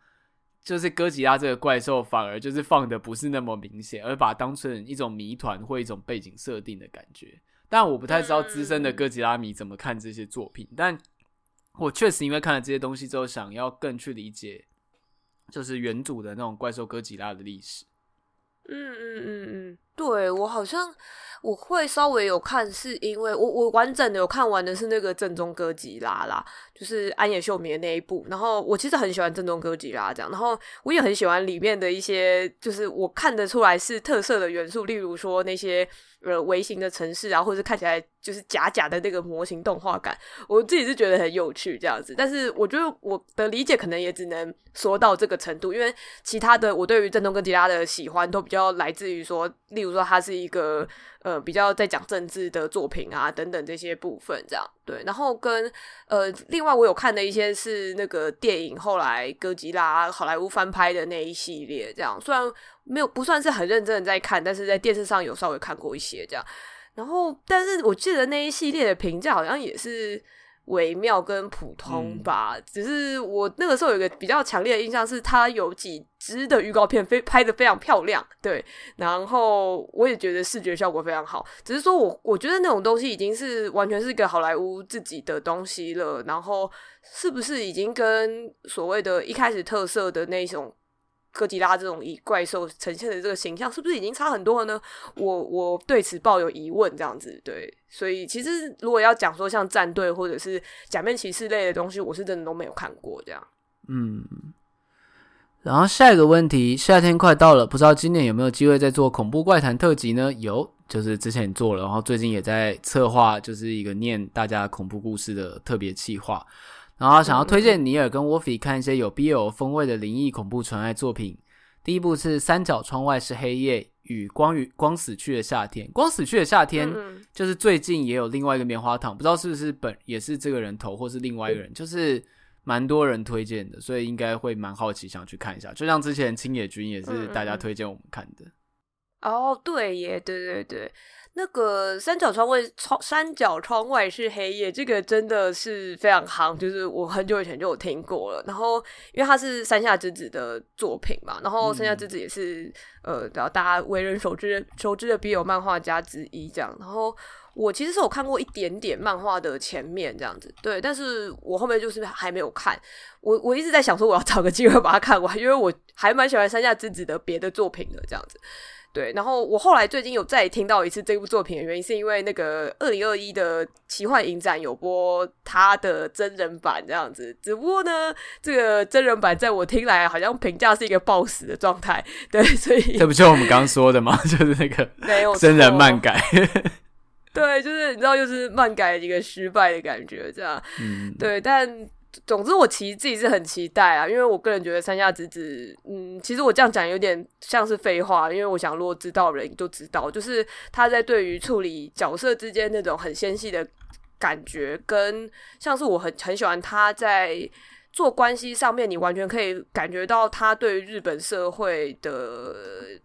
就是哥吉拉这个怪兽反而就是放的不是那么明显，而把它当成一种谜团或一种背景设定的感觉。但我不太知道资深的哥吉拉迷怎么看这些作品，但。我确实因为看了这些东西之后，想要更去理解，就是原主的那种怪兽哥吉拉的历史。嗯嗯嗯嗯，对，我好像我会稍微有看，是因为我我完整的有看完的是那个正宗哥吉拉啦，就是安野秀明的那一部。然后我其实很喜欢正宗哥吉拉这样，然后我也很喜欢里面的一些，就是我看得出来是特色的元素，例如说那些。呃，微型的城市啊，或者看起来就是假假的那个模型动画感，我自己是觉得很有趣这样子。但是我觉得我的理解可能也只能说到这个程度，因为其他的我对于正宗哥吉拉的喜欢都比较来自于说，如说它是一个。呃，比较在讲政治的作品啊，等等这些部分，这样对。然后跟呃，另外我有看的一些是那个电影，后来哥吉拉好莱坞翻拍的那一系列，这样虽然没有不算是很认真的在看，但是在电视上有稍微看过一些这样。然后，但是我记得那一系列的评价好像也是。微妙跟普通吧，嗯、只是我那个时候有一个比较强烈的印象，是它有几支的预告片非拍的非常漂亮，对，然后我也觉得视觉效果非常好。只是说我我觉得那种东西已经是完全是一个好莱坞自己的东西了，然后是不是已经跟所谓的一开始特色的那种。哥吉拉这种以怪兽呈现的这个形象，是不是已经差很多了呢？我我对此抱有疑问，这样子对，所以其实如果要讲说像战队或者是假面骑士类的东西，我是真的都没有看过这样。嗯，然后下一个问题，夏天快到了，不知道今年有没有机会再做恐怖怪谈特辑呢？有，就是之前做了，然后最近也在策划，就是一个念大家恐怖故事的特别企划。然后想要推荐尼尔跟沃菲看一些有 BL 风味的灵异恐怖纯爱作品。第一部是《三角窗外是黑夜》与《光与光死去的夏天》。《光死去的夏天》就是最近也有另外一个棉花糖，不知道是不是本也是这个人投，或是另外一个人，就是蛮多人推荐的，所以应该会蛮好奇，想去看一下。就像之前青野君也是大家推荐我们看的。哦，对耶，对对对。那个三角窗外窗三角窗外是黑夜，这个真的是非常夯，就是我很久以前就有听过了。然后因为它是山下之子的作品嘛，然后山下之子也是、嗯、呃，然后大家为人熟知熟知的 BL 漫画家之一这样。然后我其实是有看过一点点漫画的前面这样子，对，但是我后面就是还没有看。我我一直在想说我要找个机会把它看完，因为我还蛮喜欢山下之子的别的作品的这样子。对，然后我后来最近有再听到一次这部作品的原因，是因为那个二零二一的奇幻影展有播他的真人版这样子。只不过呢，这个真人版在我听来好像评价是一个暴死的状态。对，所以这不就我们刚刚说的吗？就是那个没有真人漫改。对，就是你知道，又是漫改一个失败的感觉，这样。嗯，对，但。总之，我其实自己是很期待啊，因为我个人觉得三下直子，嗯，其实我这样讲有点像是废话，因为我想如果知道的人就知道，就是他在对于处理角色之间那种很纤细的感觉，跟像是我很很喜欢他在做关系上面，你完全可以感觉到他对日本社会的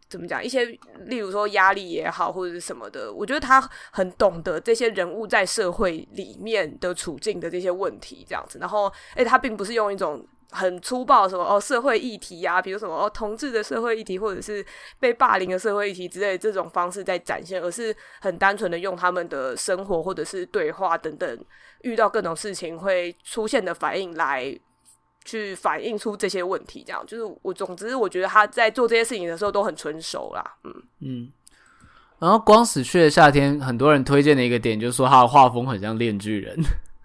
怎么讲一些，例如说压力也好，或者是什么的，我觉得他很懂得这些人物在社会里面的处境的这些问题，这样子。然后，哎，他并不是用一种。很粗暴什么哦，社会议题呀、啊，比如什么哦，同志的社会议题，或者是被霸凌的社会议题之类的这种方式在展现，而是很单纯的用他们的生活或者是对话等等遇到各种事情会出现的反应来去反映出这些问题。这样就是我，总之我觉得他在做这些事情的时候都很成熟啦。嗯嗯。然后《光死去的夏天》，很多人推荐的一个点就是说他的画风很像《炼巨人》。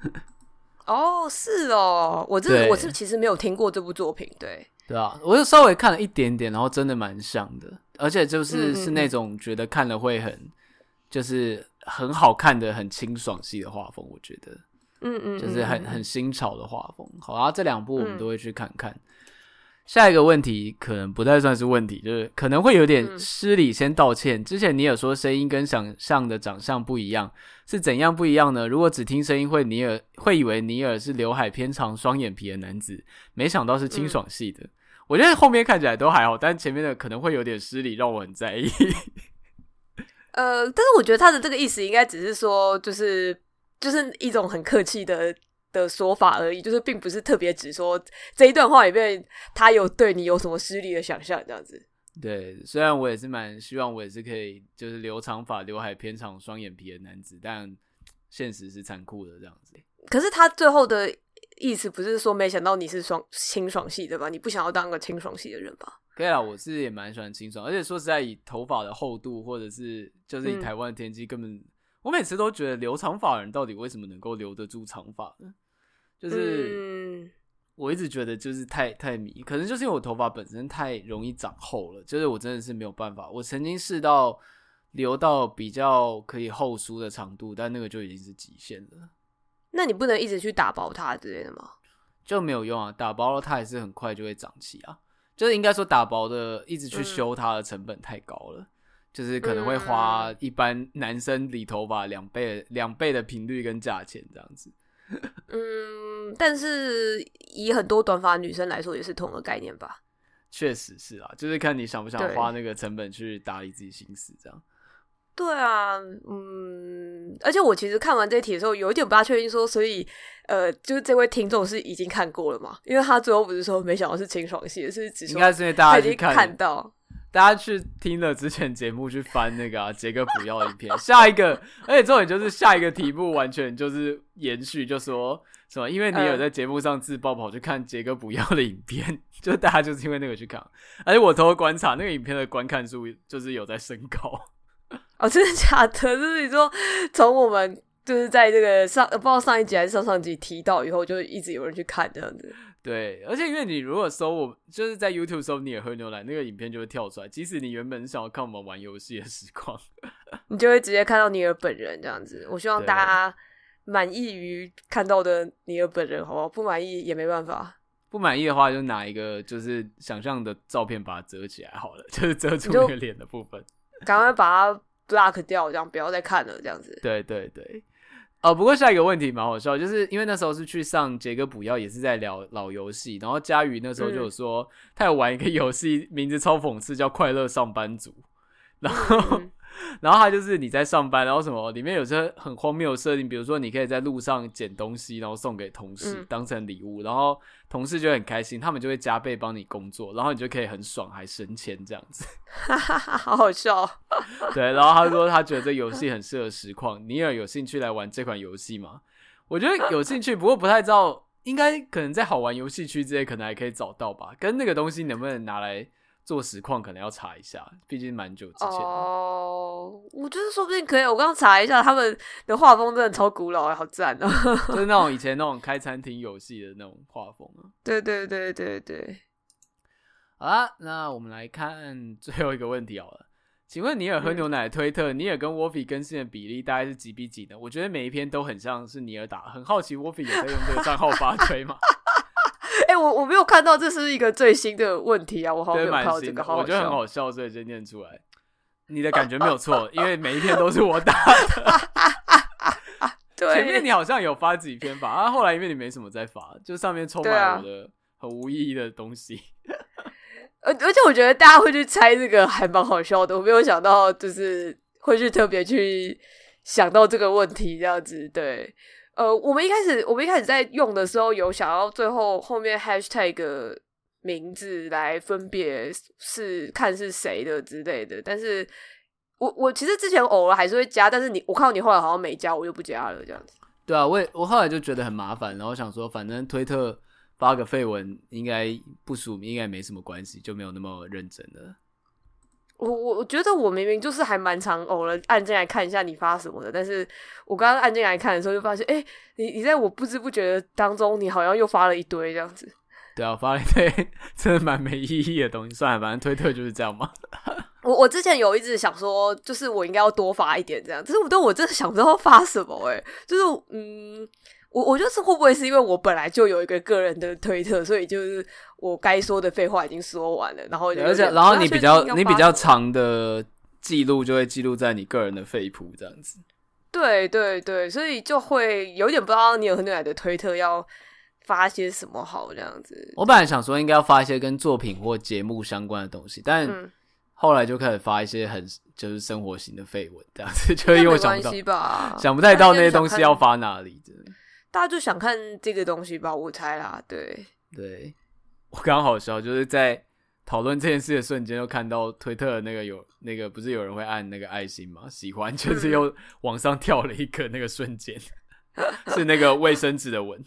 哦，是哦，我这我是其实没有听过这部作品，对对啊，我就稍微看了一点点，然后真的蛮像的，而且就是是那种觉得看了会很就是很好看的很清爽系的画风，我觉得，嗯嗯，就是很很新潮的画风。好啊，这两部我们都会去看看。下一个问题可能不太算是问题，就是可能会有点失礼，先道歉。嗯、之前你有说声音跟想象的长相不一样，是怎样不一样呢？如果只听声音会尼尔会以为尼尔是刘海偏长、双眼皮的男子，没想到是清爽系的。嗯、我觉得后面看起来都还好，但前面的可能会有点失礼，让我很在意。呃，但是我觉得他的这个意思应该只是说，就是就是一种很客气的。的说法而已，就是并不是特别指说这一段话里面他有对你有什么失礼的想象这样子。对，虽然我也是蛮希望我也是可以就是留长发、刘海偏长、双眼皮的男子，但现实是残酷的这样子。可是他最后的意思不是说没想到你是爽清爽系的吧？你不想要当个清爽系的人吧？可以啊，我是也蛮喜欢清爽，而且说实在，以头发的厚度或者是就是以台湾的天气，根本、嗯、我每次都觉得留长发的人到底为什么能够留得住长发呢？就是，我一直觉得就是太太迷，可能就是因为我头发本身太容易长厚了，就是我真的是没有办法。我曾经试到留到比较可以后梳的长度，但那个就已经是极限了。那你不能一直去打薄它之类的吗？就没有用啊，打薄了它还是很快就会长齐啊。就是应该说打薄的一直去修它的成本太高了，嗯、就是可能会花一般男生理头发两倍两倍的频率跟价钱这样子。嗯，但是以很多短发女生来说，也是同个概念吧？确实是啊，就是看你想不想花那个成本去打理自己心思，这样。对啊，嗯，而且我其实看完这题的时候，有一点不大确定，说，所以，呃，就是这位听众是已经看过了嘛？因为他最后不是说没想到是清爽系，是只说应该是因为大家已经看到。大家去听了之前节目，去翻那个啊，杰哥不要影片。下一个，而且重点就是下一个题目完全就是延续，就说什么？因为你有在节目上自爆跑去看杰哥不要的影片，就大家就是因为那个去看。而且我偷偷观察，那个影片的观看数就是有在升高。哦，真的假的？就是你说从我们就是在这个上不知道上一集还是上上集提到以后，就一直有人去看这样子。对，而且因为你如果搜我，就是在 YouTube 搜你也喝牛奶，那个影片就会跳出来。即使你原本想要看我们玩游戏的时光，你就会直接看到尼尔本人这样子。我希望大家满意于看到的尼尔本人，好不好？不满意也没办法。不满意的话，就拿一个就是想象的照片把它遮起来好了，就是遮住那个脸的部分，赶快把它 block 掉，这样不要再看了，这样子。对对对。哦，不过下一个问题蛮好笑，就是因为那时候是去上杰哥补药，也是在聊老游戏，然后佳宇那时候就有说，嗯、他有玩一个游戏，名字超讽刺，叫《快乐上班族》，然后。嗯然后他就是你在上班，然后什么里面有些很荒谬的设定，比如说你可以在路上捡东西，然后送给同事当成礼物，嗯、然后同事就很开心，他们就会加倍帮你工作，然后你就可以很爽还升迁这样子，哈哈哈，好好笑。对，然后他说他觉得这游戏很适合实况，尼尔有兴趣来玩这款游戏吗？我觉得有兴趣，不过不太知道，应该可能在好玩游戏区之类可能还可以找到吧，跟那个东西能不能拿来。做实况可能要查一下，毕竟蛮久之前。哦，我觉得说不定可以。我刚刚查一下，他们的画风真的超古老，好赞哦！就是那种以前那种开餐厅游戏的那种画风啊。对对对对对。好啦，那我们来看 最后一个问题好了。请问尼尔喝牛奶的推特，嗯、尼尔跟沃菲更新的比例大概是几比几呢？我觉得每一篇都很像是尼尔打，很好奇沃菲也在用这个账号发推吗？哎、欸，我我没有看到，这是一个最新的问题啊！我好像没有看到这个好好，我觉得很好笑，所以就念出来。你的感觉没有错，因为每一篇都是我打的。对，前面你好像有发几篇吧，啊，后来因为你没什么在发，就上面充满了我的很无意义的东西。而而且我觉得大家会去猜这个还蛮好笑的，我没有想到就是会去特别去想到这个问题这样子。对，呃，我们一开始我们一开始在用的时候有想要最后后面 hashtag 名字来分别是看是谁的之类的，但是我我其实之前偶尔还是会加，但是你我看到你后来好像没加，我就不加了这样子。对啊，我也我后来就觉得很麻烦，然后想说反正推特。发个废文应该不署名，应该没什么关系，就没有那么认真了。我我我觉得我明明就是还蛮常偶尔按进来看一下你发什么的，但是我刚刚按进来看的时候就发现，哎、欸，你你在我不知不觉的当中，你好像又发了一堆这样子。对啊，发了一堆 真的蛮没意义的东西。算了，反正推特就是这样嘛。我我之前有一直想说，就是我应该要多发一点这样，只是我但我真的想不到发什么哎、欸，就是嗯。我我就是会不会是因为我本来就有一个个人的推特，所以就是我该说的废话已经说完了，然后而且然后你比较你比较长的记录就会记录在你个人的废谱这样子。对对对，所以就会有点不知道你有很久的推特要发些什么好这样子。我本来想说应该要发一些跟作品或节目相关的东西，但后来就开始发一些很就是生活型的废文这样子，就因为我想不到想不太到那些东西要发哪里的。大家就想看这个东西吧，我猜啦。对，对我刚好笑，就是在讨论这件事的瞬间，又看到推特的那个有那个不是有人会按那个爱心吗？喜欢就是又往上跳了一个那个瞬间，是那个卫生纸的文。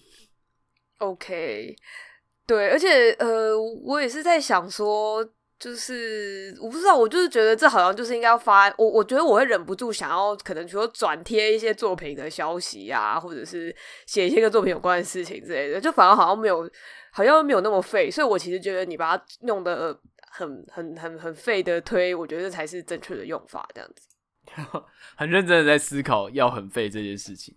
OK，对，而且呃，我也是在想说。就是我不知道，我就是觉得这好像就是应该要发我，我觉得我会忍不住想要可能说转贴一些作品的消息啊，或者是写一些跟作品有关的事情之类的，就反而好像没有，好像没有那么费。所以我其实觉得你把它弄得很很很很费的推，我觉得这才是正确的用法，这样子。很认真的在思考要很费这件事情。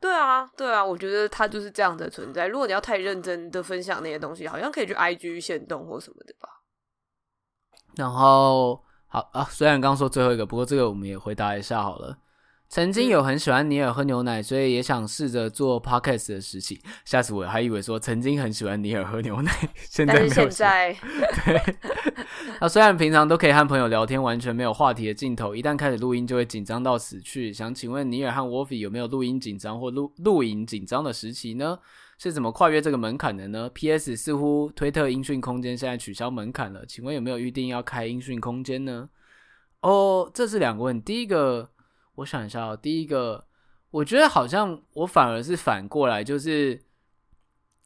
对啊，对啊，我觉得它就是这样的存在。如果你要太认真的分享那些东西，好像可以去 IG 限动或什么的吧。然后好啊，虽然刚刚说最后一个，不过这个我们也回答一下好了。曾经有很喜欢尼尔喝牛奶，所以也想试着做 podcast 的时期。下次我还以为说曾经很喜欢尼尔喝牛奶，现在没有。现在 对。那虽然平常都可以和朋友聊天，完全没有话题的镜头，一旦开始录音就会紧张到死去。想请问尼尔和 Wolfie 有没有录音紧张或录录影紧张的时期呢？是怎么跨越这个门槛的呢？P.S. 似乎推特音讯空间现在取消门槛了，请问有没有预定要开音讯空间呢？哦，这是两个问题。第一个，我想一下哦。第一个，我觉得好像我反而是反过来，就是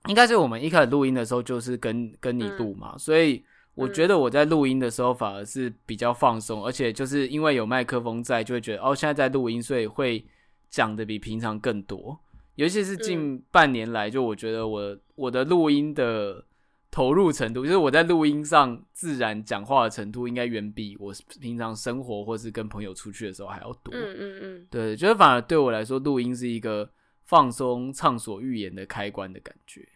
应该是我们一开始录音的时候就是跟跟你录嘛，嗯，所以我觉得我在录音的时候反而是比较放松，而且就是因为有麦克风在，就会觉得哦，现在在录音，所以会讲的比平常更多。尤其是近半年来，就我觉得我我的录音的投入程度，就是我在录音上自然讲话的程度，应该远比我平常生活或是跟朋友出去的时候还要多。嗯嗯嗯，对，觉得反而对我来说，录音是一个放松、畅所欲言的开关的感觉。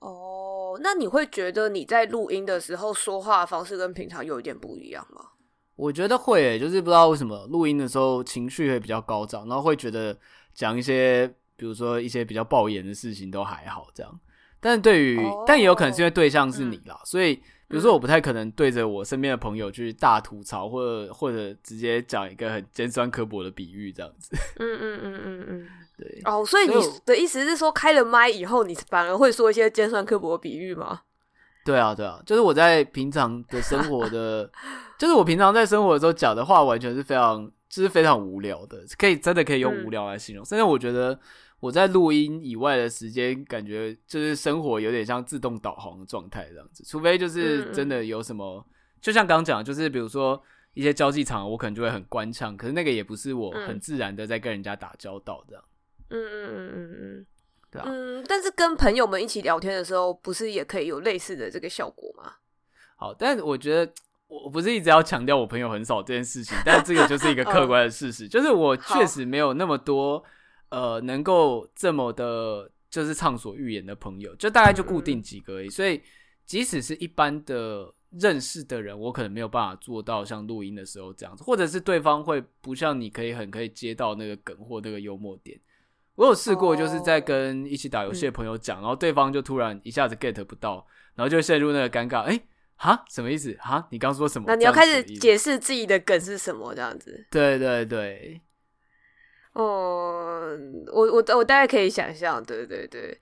哦，那你会觉得你在录音的时候说话的方式跟平常有一点不一样吗？我觉得会欸，就是不知道为什么录音的时候情绪会比较高涨，然后会觉得讲一些。比如说一些比较爆言的事情都还好这样，但是对于，oh, 但也有可能是因为对象是你啦，嗯、所以比如说我不太可能对着我身边的朋友去大吐槽，或者或者直接讲一个很尖酸刻薄的比喻这样子。嗯嗯嗯嗯嗯，对。哦，oh, 所以你的意思是说，开了麦以后，你反而会说一些尖酸刻薄的比喻吗？对啊，对啊，就是我在平常的生活的，就是我平常在生活的时候讲的话，完全是非常，就是非常无聊的，可以真的可以用无聊来形容。甚至、嗯、我觉得。我在录音以外的时间，感觉就是生活有点像自动导航的状态这样子，除非就是真的有什么，嗯、就像刚刚讲，就是比如说一些交际场，我可能就会很官腔，可是那个也不是我很自然的在跟人家打交道这样。嗯嗯嗯嗯嗯，对啊。嗯，但是跟朋友们一起聊天的时候，不是也可以有类似的这个效果吗？好，但我觉得我不是一直要强调我朋友很少这件事情，但这个就是一个客 观的事实，就是我确实没有那么多。呃，能够这么的，就是畅所欲言的朋友，就大概就固定几个而已。所以，即使是一般的认识的人，我可能没有办法做到像录音的时候这样子，或者是对方会不像你可以很可以接到那个梗或那个幽默点，我有试过，就是在跟一起打游戏的朋友讲，然后对方就突然一下子 get 不到，然后就陷入那个尴尬。哎，哈，什么意思？哈，你刚说什么？那你要开始解释自己的梗是什么？这样子。对对对。哦，我我我大概可以想象，对对对，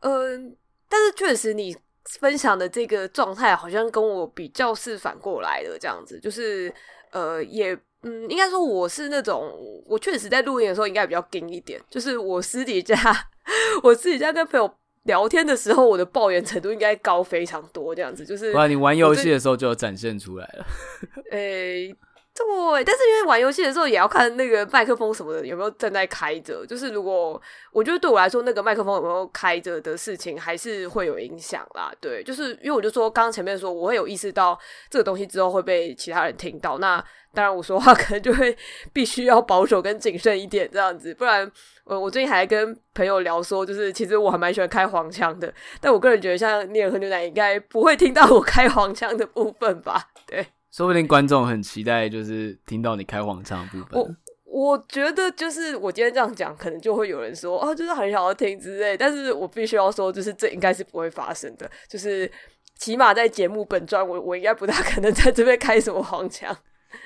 嗯，但是确实你分享的这个状态好像跟我比较是反过来的，这样子，就是呃，也嗯，应该说我是那种，我确实在录音的时候应该比较硬一点，就是我私底下 我私底下跟朋友聊天的时候，我的抱怨程度应该高非常多，这样子，就是，哇，你玩游戏的时候就有展现出来了，诶。对，但是因为玩游戏的时候也要看那个麦克风什么的有没有正在开着。就是如果我觉得对我来说，那个麦克风有没有开着的事情还是会有影响啦。对，就是因为我就说刚刚前面说我会有意识到这个东西之后会被其他人听到，那当然我说话可能就会必须要保守跟谨慎一点这样子，不然呃我最近还跟朋友聊说，就是其实我还蛮喜欢开黄腔的，但我个人觉得像尼尔和牛奶应该不会听到我开黄腔的部分吧？对。说不定观众很期待，就是听到你开黄腔的部分。我我觉得，就是我今天这样讲，可能就会有人说，哦，就是很想要听之类。但是我必须要说，就是这应该是不会发生的。就是起码在节目本专，我我应该不大可能在这边开什么黄腔。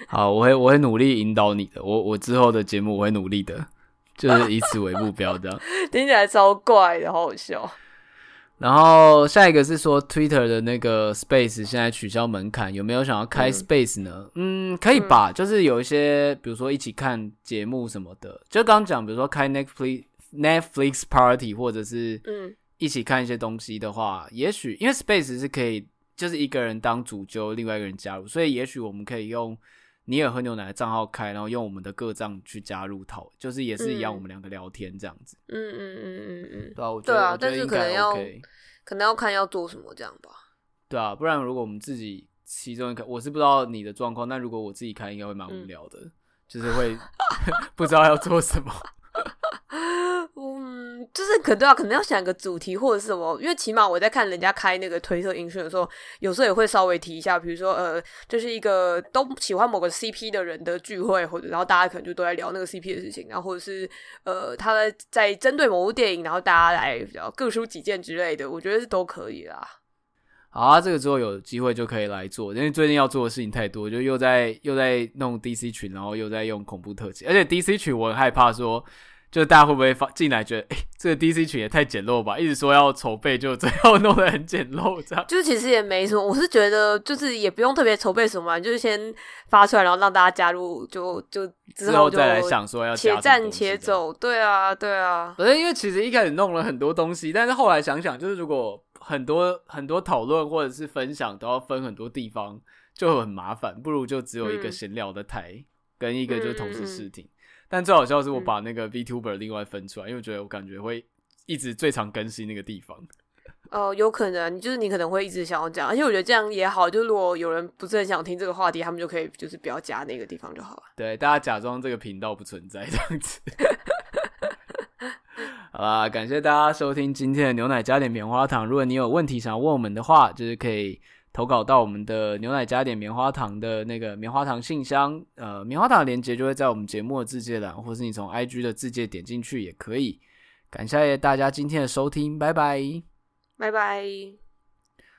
好，我会我会努力引导你的。我我之后的节目我会努力的，就是以此为目标的。听起来超怪的，好好笑。然后下一个是说，Twitter 的那个 Space 现在取消门槛，有没有想要开 Space 呢？嗯，嗯，可以吧。就是有一些，比如说一起看节目什么的，就刚刚讲，比如说开 Netflix Netflix Party，或者是嗯，一起看一些东西的话，嗯、也许因为 Space 是可以，就是一个人当主揪，另外一个人加入，所以也许我们可以用尼尔喝牛奶的账号开，然后用我们的个账去加入讨，就是也是一样，我们两个聊天这样子。嗯嗯嗯嗯嗯，对啊，我觉得对啊，但是可能要。可能要看要做什么这样吧。对啊，不然如果我们自己其中一个，我是不知道你的状况，那如果我自己开，应该会蛮无聊的，嗯、就是会 不知道要做什么。就是可能对啊，可能要想个主题或者是什么，因为起码我在看人家开那个推特音讯的时候，有时候也会稍微提一下，比如说呃，就是一个都喜欢某个 CP 的人的聚会，或者然后大家可能就都在聊那个 CP 的事情，然后或者是呃，他在针对某部电影，然后大家来比较各抒己见之类的，我觉得是都可以啦。好啊，这个之后有机会就可以来做，因为最近要做的事情太多，就又在又在弄 DC 群，然后又在用恐怖特辑，而且 DC 群我很害怕说。就大家会不会发进来觉得，哎、欸，这个 DC 群也太简陋吧？一直说要筹备，就最后弄得很简陋，这样。就是其实也没什么，我是觉得就是也不用特别筹备什么，就是先发出来，然后让大家加入，就就之后就再来想说要且战且走。对啊，对啊。反正因为其实一开始弄了很多东西，但是后来想想，就是如果很多很多讨论或者是分享都要分很多地方，就很麻烦，不如就只有一个闲聊的台，嗯、跟一个就是同时试听。但最好笑的是，我把那个 VTuber 另外分出来，嗯、因为我觉得我感觉会一直最常更新那个地方。哦、呃，有可能，就是你可能会一直想要讲，而且我觉得这样也好，就如果有人不是很想听这个话题，他们就可以就是不要加那个地方就好了。对，大家假装这个频道不存在这样子。好啦，感谢大家收听今天的牛奶加点棉花糖。如果你有问题想要问我们的话，就是可以。投稿到我们的牛奶加点棉花糖的那个棉花糖信箱，呃，棉花糖的链接就会在我们节目的字介栏，或是你从 IG 的字介点进去也可以。感谢大家今天的收听，拜拜，拜拜。